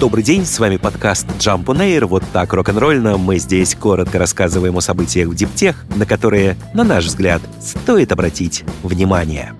Добрый день, с вами подкаст Jump on Air. Вот так рок-н-ролльно мы здесь коротко рассказываем о событиях в диптех, на которые, на наш взгляд, стоит обратить внимание.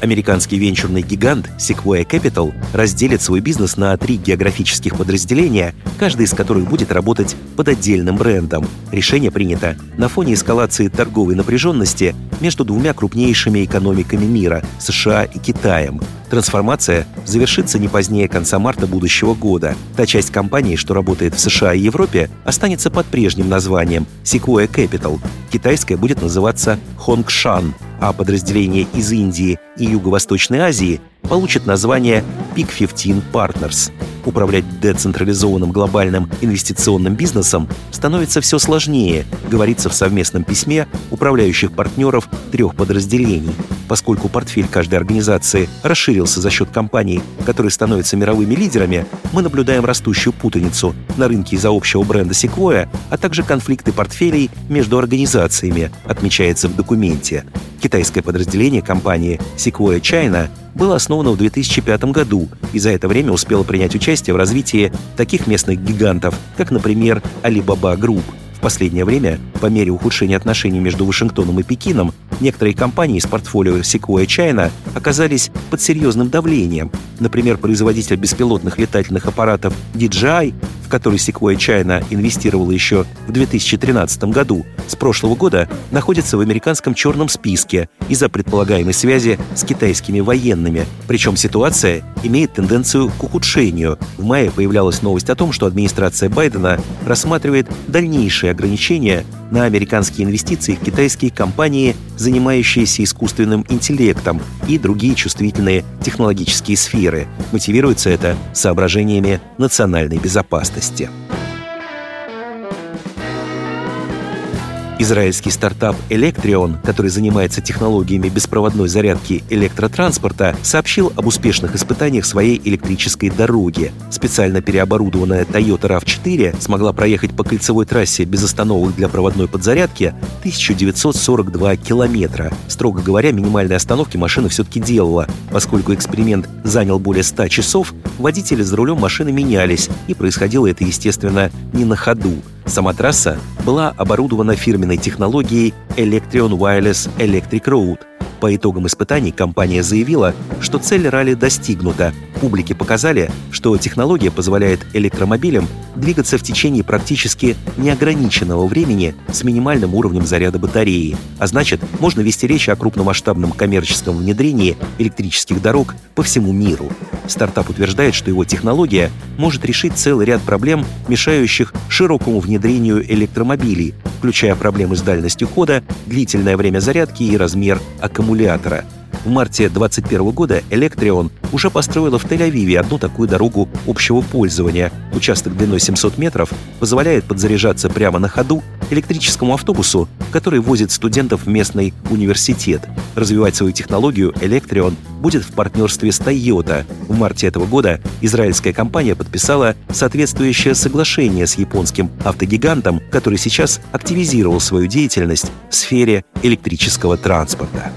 Американский венчурный гигант Sequoia Capital разделит свой бизнес на три географических подразделения, каждый из которых будет работать под отдельным брендом. Решение принято на фоне эскалации торговой напряженности между двумя крупнейшими экономиками мира – США и Китаем. Трансформация завершится не позднее конца марта будущего года. Та часть компании, что работает в США и Европе, останется под прежним названием Sequoia Capital. Китайская будет называться Hongshan, а подразделение из Индии и Юго-Восточной Азии получит название Peak 15 Partners. Управлять децентрализованным глобальным инвестиционным бизнесом становится все сложнее, говорится в совместном письме управляющих партнеров трех подразделений. Поскольку портфель каждой организации расширился за счет компаний, которые становятся мировыми лидерами, мы наблюдаем растущую путаницу на рынке из-за общего бренда Sequoia, а также конфликты портфелей между организациями, отмечается в документе. Китайское подразделение компании Sequoia China было основано в 2005 году и за это время успело принять участие в развитии таких местных гигантов, как, например, Alibaba Group. В последнее время, по мере ухудшения отношений между Вашингтоном и Пекином, некоторые компании из портфолио Sequoia China оказались под серьезным давлением. Например, производитель беспилотных летательных аппаратов DJI который Sequoia China инвестировала еще в 2013 году, с прошлого года находится в американском черном списке из-за предполагаемой связи с китайскими военными. Причем ситуация имеет тенденцию к ухудшению. В мае появлялась новость о том, что администрация Байдена рассматривает дальнейшие ограничения на американские инвестиции в китайские компании, занимающиеся искусственным интеллектом и другие чувствительные технологические сферы. Мотивируется это соображениями национальной безопасности радости. Израильский стартап Electrion, который занимается технологиями беспроводной зарядки электротранспорта, сообщил об успешных испытаниях своей электрической дороги. Специально переоборудованная Toyota RAV4 смогла проехать по кольцевой трассе без остановок для проводной подзарядки 1942 километра. Строго говоря, минимальные остановки машина все-таки делала. Поскольку эксперимент занял более 100 часов, водители за рулем машины менялись, и происходило это, естественно, не на ходу. Сама трасса была оборудована фирменной технологией Electrion Wireless Electric Road. По итогам испытаний компания заявила, что цель ралли достигнута. Публике показали, что технология позволяет электромобилям двигаться в течение практически неограниченного времени с минимальным уровнем заряда батареи. А значит, можно вести речь о крупномасштабном коммерческом внедрении электрических дорог по всему миру. Стартап утверждает, что его технология может решить целый ряд проблем, мешающих широкому внедрению электромобилей, включая проблемы с дальностью хода, длительное время зарядки и размер аккумулятора – в марте 2021 года Electrion уже построила в Тель-Авиве одну такую дорогу общего пользования. Участок длиной 700 метров позволяет подзаряжаться прямо на ходу электрическому автобусу, который возит студентов в местный университет. Развивать свою технологию Electrion будет в партнерстве с Toyota. В марте этого года израильская компания подписала соответствующее соглашение с японским автогигантом, который сейчас активизировал свою деятельность в сфере электрического транспорта.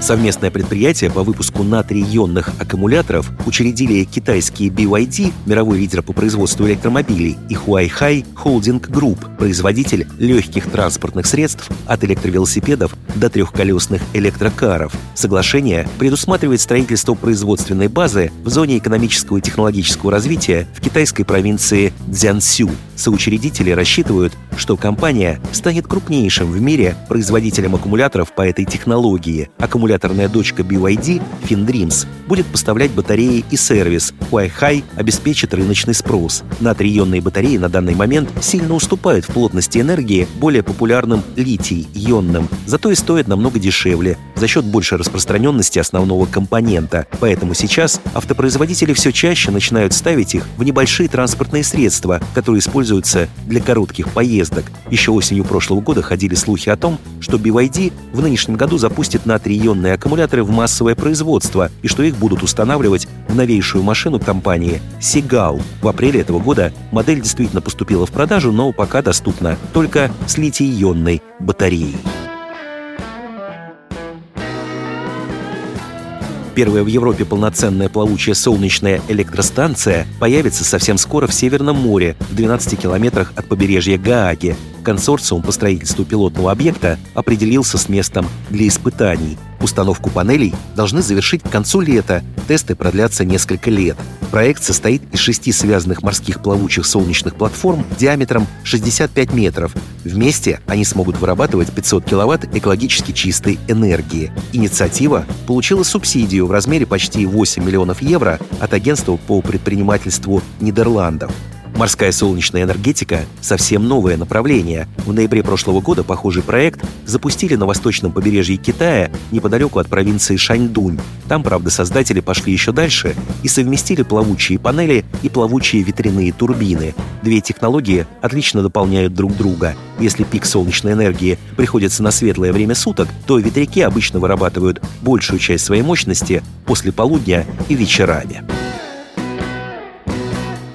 Совместное предприятие по выпуску натрий-ионных аккумуляторов учредили китайские BYD, мировой лидер по производству электромобилей, и Huaihai Holding Group, производитель легких транспортных средств от электровелосипедов до трехколесных электрокаров. Соглашение предусматривает строительство производственной базы в зоне экономического и технологического развития в китайской провинции Цзянсю. Соучредители рассчитывают, что компания станет крупнейшим в мире производителем аккумуляторов по этой технологии. Аккумуляторная дочка BYD, FinDreams, будет поставлять батареи и сервис. Huawei обеспечит рыночный спрос. Натрий-ионные батареи на данный момент сильно уступают в плотности энергии более популярным литий-ионным, зато и стоят намного дешевле за счет большей распространенности основного компонента. Поэтому сейчас автопроизводители все чаще начинают ставить их в небольшие транспортные средства, которые используются для коротких поездок. Еще осенью прошлого года ходили слухи о том, что BYD в нынешнем году запустит натрий-ионные аккумуляторы в массовое производство и что их будут устанавливать в новейшую машину компании Seagull. В апреле этого года модель действительно поступила в продажу, но пока доступна только с литий-ионной батареей. Первая в Европе полноценная плавучая солнечная электростанция появится совсем скоро в Северном море, в 12 километрах от побережья Гааги. Консорциум по строительству пилотного объекта определился с местом для испытаний. Установку панелей должны завершить к концу лета. Тесты продлятся несколько лет. Проект состоит из шести связанных морских плавучих солнечных платформ диаметром 65 метров. Вместе они смогут вырабатывать 500 киловатт экологически чистой энергии. Инициатива получила субсидию в размере почти 8 миллионов евро от агентства по предпринимательству Нидерландов. Морская солнечная энергетика – совсем новое направление. В ноябре прошлого года похожий проект запустили на восточном побережье Китая, неподалеку от провинции Шаньдунь. Там, правда, создатели пошли еще дальше и совместили плавучие панели и плавучие ветряные турбины. Две технологии отлично дополняют друг друга. Если пик солнечной энергии приходится на светлое время суток, то ветряки обычно вырабатывают большую часть своей мощности после полудня и вечерами.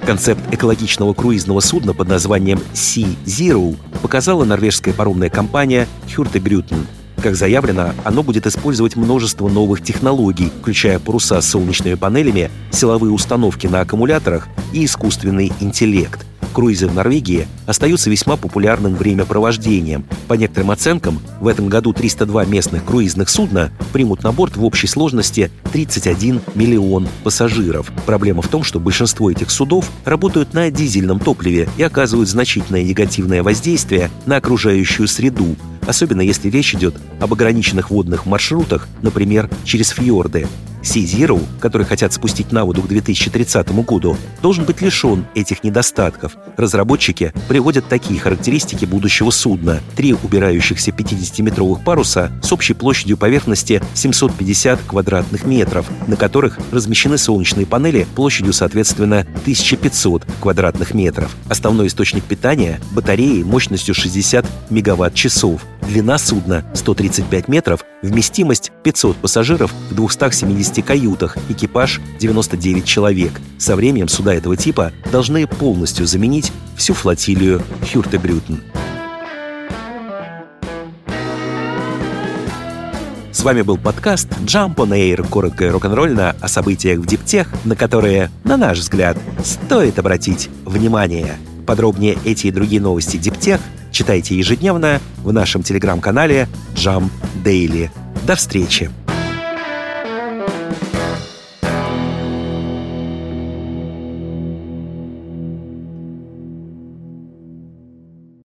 Концепт экологичного круизного судна под названием Sea Zero показала норвежская паромная компания Hurtigruten. Как заявлено, оно будет использовать множество новых технологий, включая паруса с солнечными панелями, силовые установки на аккумуляторах и искусственный интеллект – круизы в Норвегии остаются весьма популярным времяпровождением. По некоторым оценкам, в этом году 302 местных круизных судна примут на борт в общей сложности 31 миллион пассажиров. Проблема в том, что большинство этих судов работают на дизельном топливе и оказывают значительное негативное воздействие на окружающую среду, особенно если речь идет об ограниченных водных маршрутах, например, через фьорды. Zero, который хотят спустить на воду к 2030 году, должен быть лишен этих недостатков. Разработчики приводят такие характеристики будущего судна. Три убирающихся 50-метровых паруса с общей площадью поверхности 750 квадратных метров, на которых размещены солнечные панели площадью, соответственно, 1500 квадратных метров. Основной источник питания – батареи мощностью 60 мегаватт-часов. Длина судна 135 метров, вместимость 500 пассажиров в 270 каютах, экипаж 99 человек. Со временем суда этого типа должны полностью заменить всю флотилию Хюртебрютен. С вами был подкаст Jump on Air, коротко и рок-н-ролльно о событиях в Диптех, на которые, на наш взгляд, стоит обратить внимание. Подробнее эти и другие новости Диптех – читайте ежедневно в нашем телеграм-канале Jump Daily. До встречи!